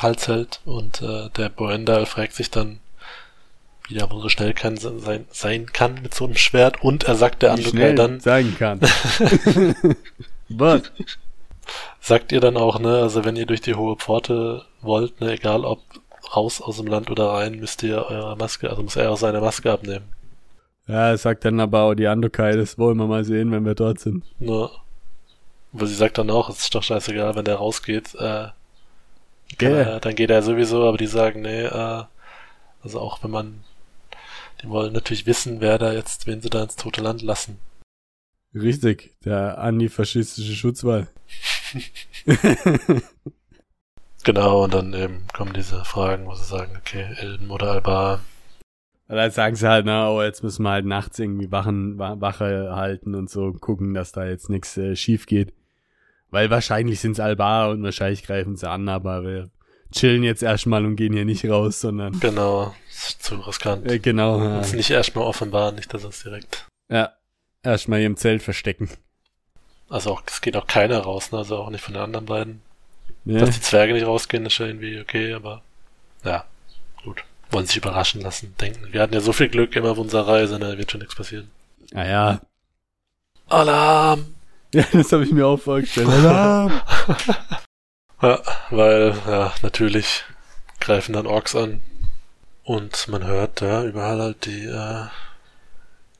Hals hält und äh, der Boendal fragt sich dann, wie der so schnell kann, sein, sein kann mit so einem Schwert und er sagt der schnell dann, sagen kann. Was? sagt ihr dann auch, ne, also wenn ihr durch die hohe Pforte wollt, ne, egal ob raus aus dem Land oder rein, müsst ihr eure Maske, also muss er auch seine Maske abnehmen. Ja, sagt dann aber auch die Andokai, das wollen wir mal sehen, wenn wir dort sind. Ne. Aber sie sagt dann auch, es ist doch scheißegal, wenn der rausgeht, äh, Gell? er, dann geht er sowieso, aber die sagen, nee, äh, also auch wenn man, die wollen natürlich wissen, wer da jetzt, wen sie da ins tote Land lassen. Richtig, der antifaschistische Schutzwall. Genau, und dann eben kommen diese Fragen, wo sie sagen, okay, Elben oder Alba, Dann sagen sie halt, na, oh, jetzt müssen wir halt nachts irgendwie Wachen, Wa- Wache halten und so gucken, dass da jetzt nichts äh, schief geht. Weil wahrscheinlich sind's Albar und wahrscheinlich greifen sie an, aber wir chillen jetzt erstmal und gehen hier nicht raus, sondern genau, ist zu riskant. äh, genau, ja, Ist nicht erstmal offenbar, nicht, dass es direkt ja erstmal hier im Zelt verstecken. Also auch, es geht auch keiner raus, ne? also auch nicht von den anderen beiden. Ja, Dass die Zwerge nicht rausgehen, ist ja irgendwie okay, aber ja, gut. Wollen sich überraschen lassen, denken. Wir hatten ja so viel Glück immer auf unserer Reise, ne? wird schon nichts passieren. naja, Alarm! Ja, das habe ich mir auch vorgestellt. Alarm! ja, weil, ja, natürlich greifen dann Orks an. Und man hört ja überall halt die, äh,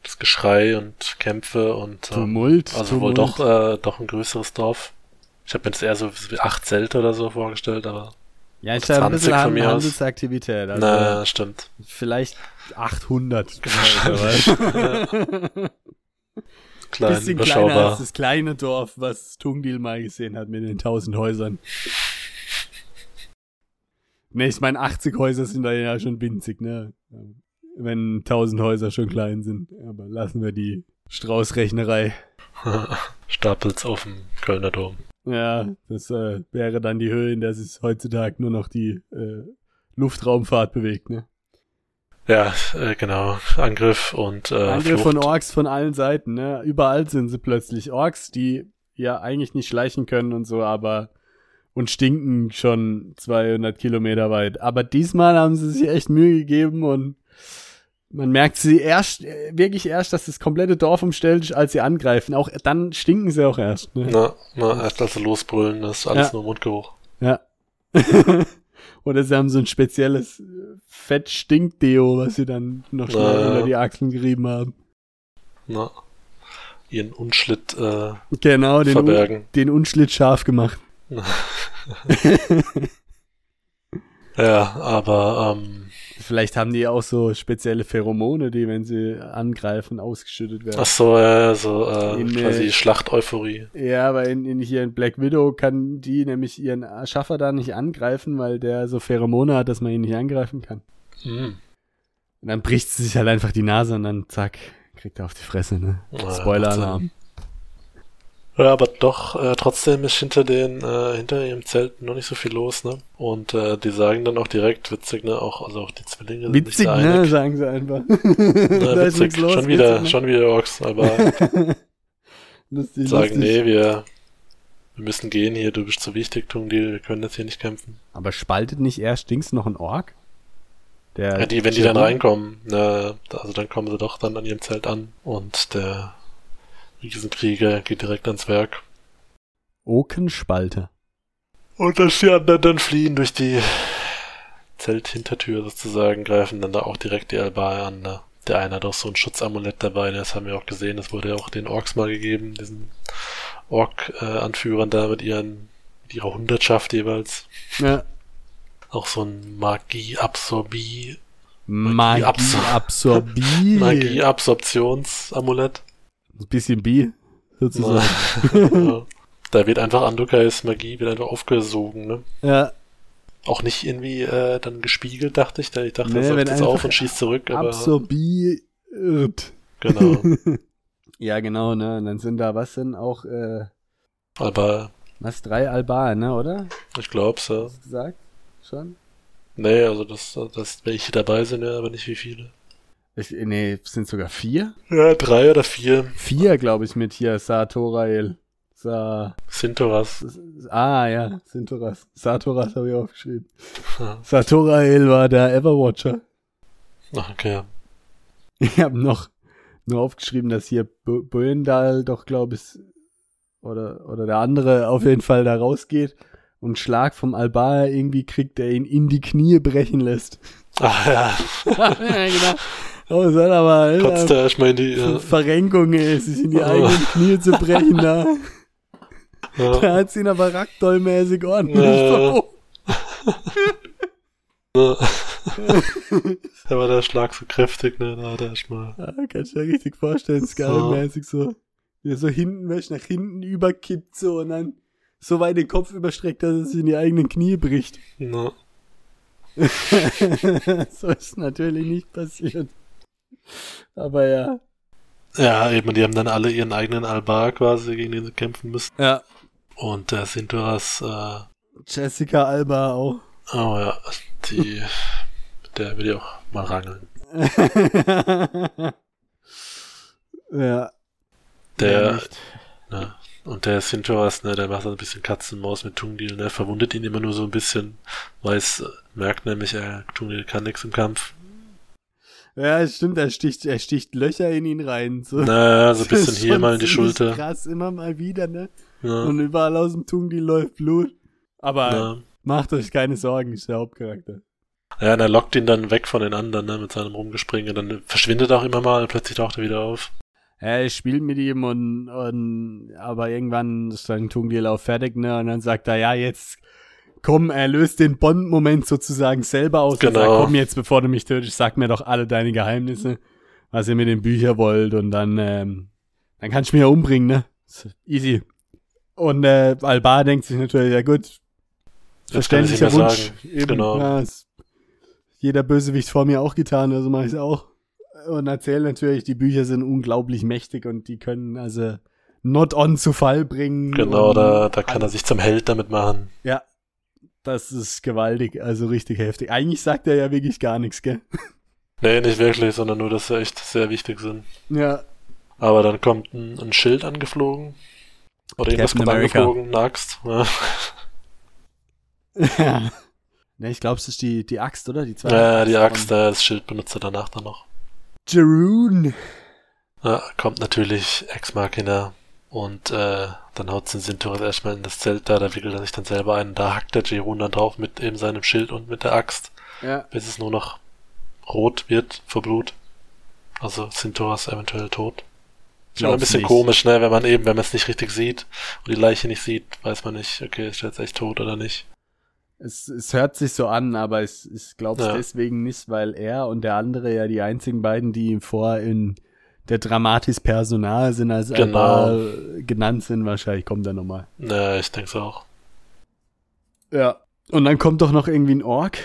das Geschrei und Kämpfe und äh, Tumult. Also Tumult. wohl doch, äh, doch ein größeres Dorf. Ich habe mir das eher so wie acht Zelte oder so vorgestellt, aber. Ja, ich habe ein bisschen Hand, Handelsaktivität. Also Na, stimmt. Vielleicht 800. Klein, bisschen kleiner als das kleine Dorf, was Tungdil mal gesehen hat mit den 1000 Häusern. Ne, ich meine, 80 Häuser sind da ja schon winzig, ne? Wenn 1000 Häuser schon klein sind. Aber lassen wir die Straußrechnerei. Stapels auf dem Kölner Dom. Ja, das äh, wäre dann die Höhe, in der sich heutzutage nur noch die äh, Luftraumfahrt bewegt, ne? Ja, äh, genau. Angriff und äh, Angriff Flucht. von Orks von allen Seiten, ne? Überall sind sie plötzlich Orks, die ja eigentlich nicht schleichen können und so, aber und stinken schon 200 Kilometer weit. Aber diesmal haben sie sich echt Mühe gegeben und man merkt sie erst, wirklich erst, dass das komplette Dorf umstellt ist, als sie angreifen. Auch dann stinken sie auch erst. Ne? Na, na, erst als sie losbrüllen, das ist alles Ja. nur Mundgeruch. Ja. Oder sie haben so ein spezielles Fett-Stink-Deo, was sie dann noch schnell Ja. unter die Achseln gerieben haben. Na, ihren Unschlitt äh, Genau, den, Un verbergen. den Unschlitt scharf gemacht. Ja, aber ähm, Vielleicht haben die auch so spezielle Pheromone, die, wenn sie angreifen, ausgeschüttet werden. ach so, ja, so äh, In, äh, quasi Schlachteuphorie. Ja, aber in, in, hier in Black Widow kann die nämlich ihren Schaffer da nicht angreifen, weil der so Pheromone hat, dass man ihn nicht angreifen kann. Hm. Und dann bricht sie sich halt einfach die Nase und dann zack, kriegt er auf die Fresse, ne? Ja, Spoiler-Alarm. Ja, aber doch, äh, trotzdem ist hinter den, äh, hinter ihrem Zelt noch nicht so viel los, ne? Und äh, die sagen dann auch direkt, witzig, ne? Auch, also auch die Zwillinge sind Witzig, nicht ne? einig. Sagen sie einfach. Na, witzig, los. schon wieder, witzig, ne? schon wieder Orks, aber lustig, sagen, lustig. nee, wir, wir müssen gehen hier, du bist zu wichtig, Tungdil, wir können jetzt hier nicht kämpfen. Aber spaltet nicht erst Dings noch ein Ork? Der Ja, die, wenn die dann reinkommen, ne, also dann kommen sie doch dann an ihrem Zelt an und der Riesenkrieger geht direkt ans Werk. Okenspalte. Und dass die anderen dann fliehen durch die Zelthintertür sozusagen, greifen dann da auch direkt die Albaer an. Ne? Der eine hat auch so ein Schutzamulett dabei, das haben wir auch gesehen, das wurde ja auch den Orks mal gegeben, diesen Ork-Anführern da mit ihren, mit ihrer Hundertschaft jeweils. Ja. Auch so ein Magie-Absorbie, Magie Absor- Absorbie. Magie-Absorptionsamulett. Ein bisschen Bi, sozusagen. ja. Da wird einfach Andukais Magie wird einfach aufgesogen, ne? Ja, Auch nicht irgendwie äh, dann gespiegelt, dachte ich. Da ich dachte, Nee, er wenn jetzt auf und schießt zurück, aber absorbiert. genau. Ja, genau, ne? Und dann sind da, was denn auch, äh, Aber was, drei Albaner, ne, oder? ich glaub's, ja. Hast du gesagt? Schon? Nee, also das, das welche dabei sind, ja, aber nicht wie viele. Ich, nee, sind sogar vier? Ja, drei oder vier. Vier, glaube ich, mit hier Satorael. Sa Sintoras. ah, ja, Sintoras. Satoras habe ich aufgeschrieben. Ja. Satorael war der Everwatcher. Ach, okay. ja. Ich habe noch nur aufgeschrieben, dass hier Böendal doch, glaube ich, oder, oder der andere auf jeden Fall da rausgeht und Schlag vom Albaer irgendwie kriegt, der ihn in die Knie brechen lässt. Ach ja, ja, genau. Oh, hat aber kotzt äh, er erstmal in die. Äh, Verrenkung, ey, sich in die eigenen Knie zu brechen, da. ja. Da hat sie ihn aber Ragdoll-mäßig ordentlich Ja. verbogen. Ja. da war der Schlag so kräftig, ne? Da hat er erstmal. Ja, kannst du dir richtig vorstellen, Skull-mäßig so. Wie er so hinten wäsch nach hinten überkippt so und dann so weit den Kopf überstreckt, dass er sich in die eigenen Knie bricht. Na, so ist natürlich nicht passiert. Aber ja. ja, eben, die haben dann alle ihren eigenen Albar quasi, gegen den sie kämpfen müssen. Ja. Und der Sintoras, äh, Jessica Alba auch. oh ja, die, mit der will ich auch mal rangeln. ja. Der, ne, und der Sintoras, ne, der macht so ein bisschen Katzenmaus mit Tungdil, ne, verwundet ihn immer nur so ein bisschen, weiß, merkt nämlich, er, Tungdil kann nichts im Kampf. Ja, stimmt, er sticht, er sticht Löcher in ihn rein. So. Naja, so ein bisschen hier mal in die Schulter. Krass, immer mal wieder, ne? Ja, Und überall aus dem Tungdil läuft Blut. Aber ja. macht euch keine Sorgen, ist der Hauptcharakter. ja, und er lockt ihn dann weg von den anderen, ne, mit seinem Rumgespringen. Dann verschwindet er auch immer mal, plötzlich taucht er wieder auf. Er spielt mit ihm und, und aber irgendwann ist dann Tungdil auch fertig, ne? Und dann sagt er, ja, jetzt komm, er löst den Bond-Moment sozusagen selber aus und Genau. sagt, komm jetzt, bevor du mich tötest, sag mir doch alle deine Geheimnisse, was ihr mit den Büchern wollt und dann, ähm, dann kannst du mich ja umbringen, ne? Easy. Und äh, Albar denkt sich natürlich, ja gut, verständlicher Wunsch. sagen. Eben, Genau. ja, ist jeder Bösewicht vor mir auch getan, also mache ich es auch. Und erzählt natürlich, die Bücher sind unglaublich mächtig und die können also not on zu Fall bringen. Genau, und da, da kann er sich zum Held damit machen. Ja, das ist gewaltig, also richtig heftig. Eigentlich sagt er ja wirklich gar nichts, gell? Nee, nicht wirklich, sondern nur, dass sie echt sehr wichtig sind. Ja, Aber dann kommt ein, ein Schild angeflogen. Oder irgendwas kommt America. angeflogen, eine Axt. Ja. ne, ich glaube, es ist die, die Axt, oder? Die zwei ja, die Axt, äh, das Schild benutzt er danach dann noch. Jeroen. Ja, kommt natürlich Ex Machina und äh, dann haut Cincinnatus erstmal in das Zelt da, da wickelt er sich dann selber ein. Da hackt der Jerun dann drauf mit eben seinem Schild und mit der Axt, Ja, bis es nur noch rot wird vor Blut. Also Cinturas eventuell tot. Ist immer ein bisschen nicht. komisch, ne, wenn man eben, wenn man es nicht richtig sieht und die Leiche nicht sieht, weiß man nicht, okay, ist er jetzt echt tot oder nicht. Es, es hört sich so an, aber es, ich glaube es Ja. deswegen nicht, weil er und der andere ja die einzigen beiden, die vor in der Dramatis Personal sind, als Genau. Albar genannt sind. Wahrscheinlich kommt er nochmal. Ja, ich denke auch. Ja. Und dann kommt doch noch irgendwie ein Ork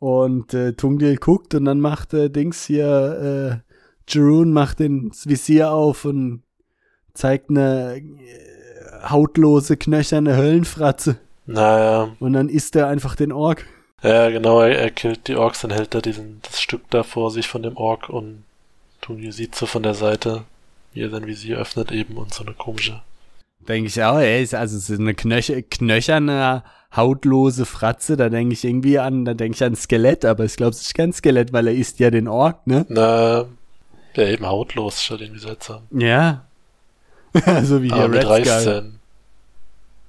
und äh, Tungdil guckt und dann macht äh, Dings hier, äh, Jeroen macht den, das Visier auf und zeigt eine äh, hautlose, knöcherne Höllenfratze. Naja, Und dann isst er einfach den Ork. ja, genau, er, er killt die Orks, dann hält er diesen, das Stück da vor sich von dem Ork und Tunji sieht so von der Seite, wie er sein Visier öffnet eben und so eine komische. Denke ich auch, ey, ist also es ist eine knöch knöcherne, hautlose Fratze, da denke ich irgendwie an, da denke ich an Skelett, aber ich glaube, es ist kein Skelett, weil er isst ja den Ork, ne? Na, ja, eben hautlos, schaut irgendwie seltsam. Ja. also wie hier Aber mit Red Skull. Reißzähnen.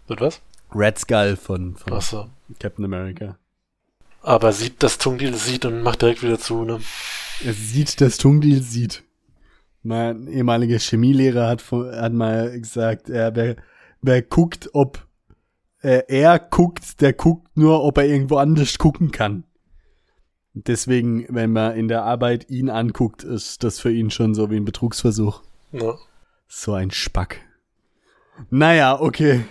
Mit was? Red Skull von, von Achso. Captain America. Aber sieht, dass Tungdil sieht und macht direkt wieder zu, ne? Er sieht, dass Tungdil sieht. Mein ehemaliger Chemielehrer hat, hat mal gesagt, er, wer, wer guckt, ob äh, er guckt, der guckt nur, ob er irgendwo anders gucken kann. Deswegen, wenn man in der Arbeit ihn anguckt, ist das für ihn schon so wie ein Betrugsversuch. Ja. So ein Spack. Naja, okay.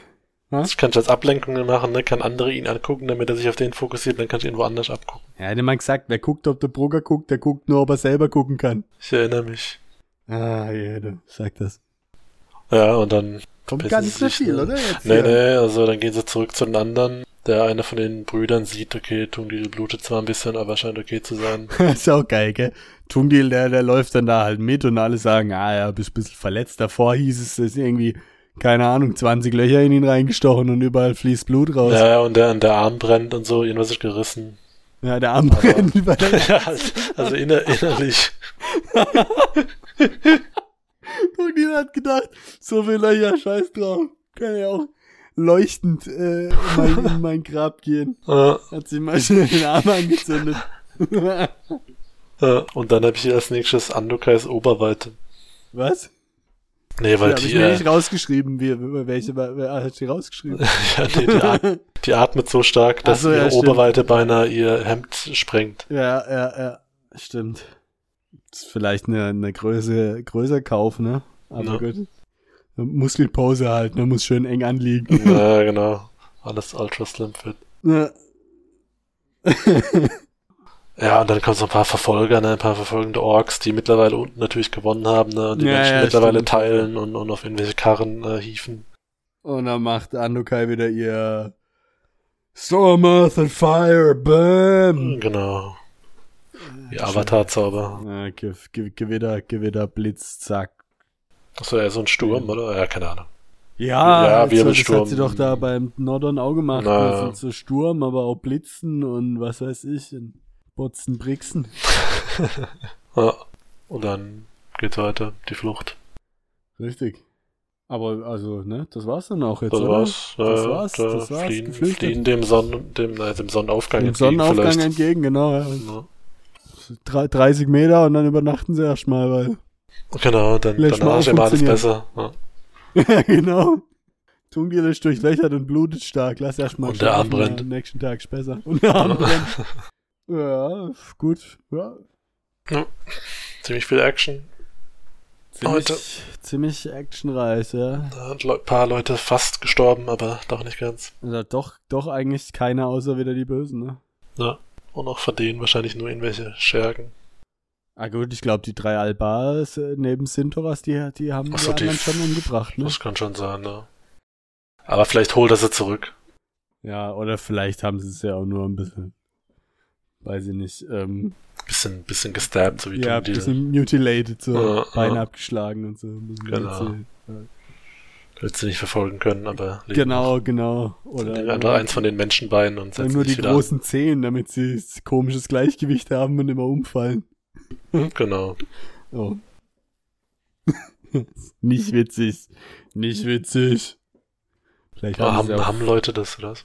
Kann ich als Ablenkungen machen, ne? Kann andere ihn angucken, damit er sich auf den fokussiert, dann kann ich ihn woanders abgucken. Er hätte mal gesagt, wer guckt, ob der Brugger guckt, der guckt nur, ob er selber gucken kann. Ich erinnere mich. Ah, jeder sagt das. Ja, und dann Kommt gar nicht so sich, viel, ne? oder? Jetzt Nee, hier? nee, also dann gehen sie zurück zu den anderen. Der eine von den Brüdern sieht, okay, Tungdil blutet zwar ein bisschen, aber scheint okay zu sein. ist auch geil, gell? Tungdil, der, der läuft dann da halt mit und alle sagen, ah ja, bist ein bisschen verletzt. Davor hieß es, es ist irgendwie, keine Ahnung, 20 Löcher in ihn reingestochen und überall fließt Blut raus. Ja, Ja, und der, und der Arm brennt und so, irgendwas ist gerissen. der Arm brennt über der ja, also inner, innerlich. Tungdil hat gedacht, so viel Löcher, scheiß drauf. Kann ja auch leuchtend äh, in, mein, in mein Grab gehen. Hat sich mal schnell den Arm angezündet. und dann habe ich hier als nächstes Andokais Oberweite. Was? Nee, weil Ja, hab ich die, mir äh, nicht rausgeschrieben. Wie, welche, wer hat die rausgeschrieben? ja, nee, die, at die atmet so stark, dass so, ja, ihre stimmt. Oberweite beinahe ihr Hemd sprengt. Ja, ja, ja, stimmt. Ist vielleicht eine, eine Größe, größer Kauf, ne? Aber Ja. gut. Muskelpose halt, ne? Muss schön eng anliegen. ja, genau. Alles ultra slim fit. Ja. Ja, und dann kommen so ein paar Verfolger, ne, ein paar verfolgende Orks, die mittlerweile unten natürlich gewonnen haben, ne, und die Ja, Menschen ja, mittlerweile stimmt. teilen und, und auf irgendwelche Karren äh, hieven. Und dann macht Andokai wieder ihr Storm, Earth and Fire, Bam! Genau. Die Avatar-Zauber. Ja, Ge Ge Gewitter, Gewitter, Blitz, zack. Achso, ja, so ein Sturm, oder? Ja, keine Ahnung. Ja, Ja, also, das Wirbelsturm. hat sie doch da beim Nordern auch gemacht. Na. Sind so Sturm, aber auch Blitzen und was weiß ich. Und Botzen, Brixen. Ja. Und dann geht's weiter, die Flucht. Richtig. Aber also, ne, das war's dann auch jetzt, Das oder? war's. Das ja, war's, da das war's, Fliehen, geflüchtet. fliehen dem, Sonnen, dem, äh, dem Sonnenaufgang Dem entgegen Sonnenaufgang vielleicht. entgegen, genau. Ja. Ja. Drei- 30 Meter und dann übernachten sie erstmal, weil. Genau, dann, danach mal ist immer alles besser. Ja. ja, genau. Tungdiel ist durchlöchert und blutet stark. Lass erstmal Und der Arm brennt. Am nächsten Tag ist besser. Und der Arm brennt. Ja, gut. Ja. Ziemlich viel Action. Ziemlich, ziemlich actionreich, ja. Da sind ein paar Leute fast gestorben, aber doch nicht ganz. Also doch, doch eigentlich keiner außer wieder die Bösen, ne? Ja. Und auch von denen wahrscheinlich nur irgendwelche Schergen. Ah gut, ich glaube, die drei Albas äh, neben Sintoras, die, die haben so, die anderen schon umgebracht, ne? Das kann schon sein, ne? Aber vielleicht holt er sie zurück. Ja, oder vielleicht haben sie es ja auch nur ein bisschen, weiß ich nicht, ähm, Bisschen, bisschen gestabbt, so wie ja, du ein die. bisschen mutilated, so Ja, Beine ja. abgeschlagen und so. Genau. Ja. Hättest sie nicht verfolgen können, aber Genau, genau. noch. Oder Nehmen einfach eins von den Menschenbeinen und oder setzen nur die großen Zehen, damit sie komisches Gleichgewicht haben und immer umfallen. an. Genau. Oh. nicht witzig. Nicht witzig. Vielleicht haben, haben, haben Leute das, oder? was?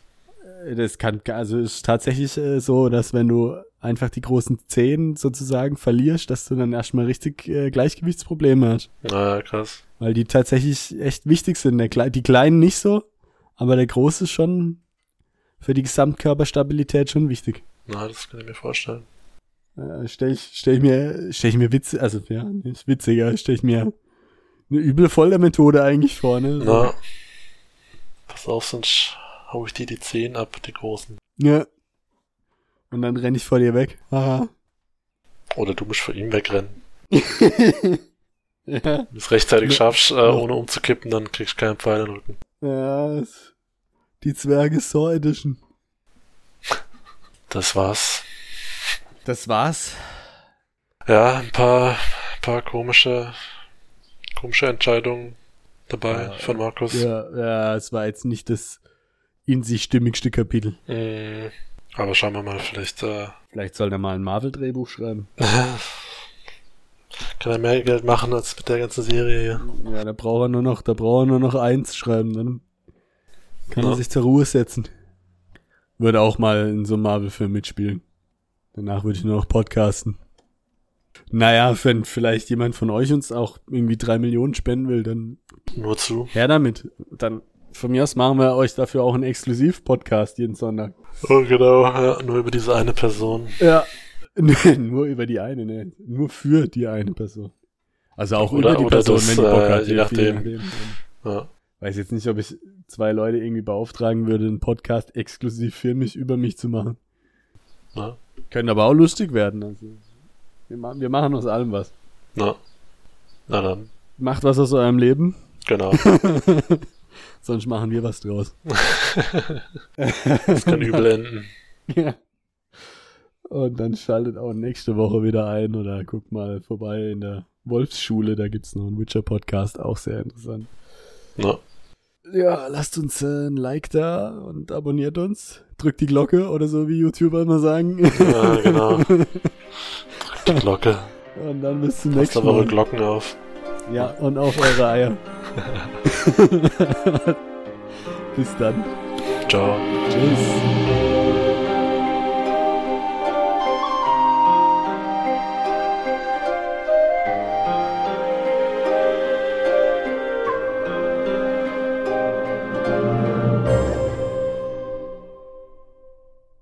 Das kann, also ist tatsächlich äh, so, dass wenn du einfach die großen Zehen sozusagen verlierst, dass du dann erstmal richtig äh, Gleichgewichtsprobleme hast. Na, krass. Weil die tatsächlich echt wichtig sind. Der, Kle- die kleinen nicht so, aber der große ist schon für die Gesamtkörperstabilität schon wichtig. Na, das kann ich mir vorstellen. Äh, stell ich, stell ich mir, stell ich mir Witze, also ja, nicht witziger, stell ich mir eine üble Foltermethode eigentlich vor, ne? Na. Pass auf, sonst hau ich dir die Zehen ab, die großen. Ja. Und dann renn ich vor dir weg. Haha. Oder du musst vor ihm wegrennen. ja. Wenn du es rechtzeitig Ja. schaffst, äh, Ja. ohne umzukippen, dann kriegst du keinen Pfeil in den Rücken. ja. Die Zwerge Saw Edition. Das war's. Das war's. Ja, ein paar, paar komische, komische Entscheidungen dabei Ja. von Markus. Ja, ja, es war jetzt nicht das in sich stimmigste Kapitel. Mm, aber schauen wir mal, vielleicht äh, Vielleicht soll er mal ein Marvel-Drehbuch schreiben. kann er mehr Geld machen als mit der ganzen Serie hier. Ja, da braucht er nur noch, da braucht er nur noch eins schreiben, dann kann Ja. er sich zur Ruhe setzen. Würde auch mal in so einem Marvel-Film mitspielen. Danach würde ich nur noch podcasten. Naja, wenn vielleicht jemand von euch uns auch irgendwie drei Millionen spenden will, dann Nur zu. her damit. Dann von mir aus machen wir euch dafür auch einen Exklusiv-Podcast jeden Sonntag. Oh, genau, ja, nur über diese eine Person. Ja. Nee, nur über die eine, ne. Nur für die eine Person. Also auch Oder- über die Person, das, wenn die Bock äh, hat. je nachdem. Ja. Ja. Weiß jetzt nicht, ob ich zwei Leute irgendwie beauftragen würde, einen Podcast exklusiv für mich über mich zu machen. Na, Könnte aber auch lustig werden. Also. Wir, ma wir machen aus allem was. na. Na dann, Macht was aus eurem Leben, genau. sonst machen wir was draus. Das kann übel enden. ja. Und dann schaltet auch nächste Woche wieder ein oder guckt mal vorbei in der Wolfsschule, da gibt's noch einen Witcher-Podcast, auch sehr interessant. Na, Ja, lasst uns äh, ein Like da und abonniert uns. Drückt die Glocke oder so, wie YouTuber immer sagen. Ja, genau. die Glocke. Und dann bis zum Passt nächsten aber eure Mal. Glocken auf. Ja, und auf eure Eier. bis dann. Ciao. Tschüss.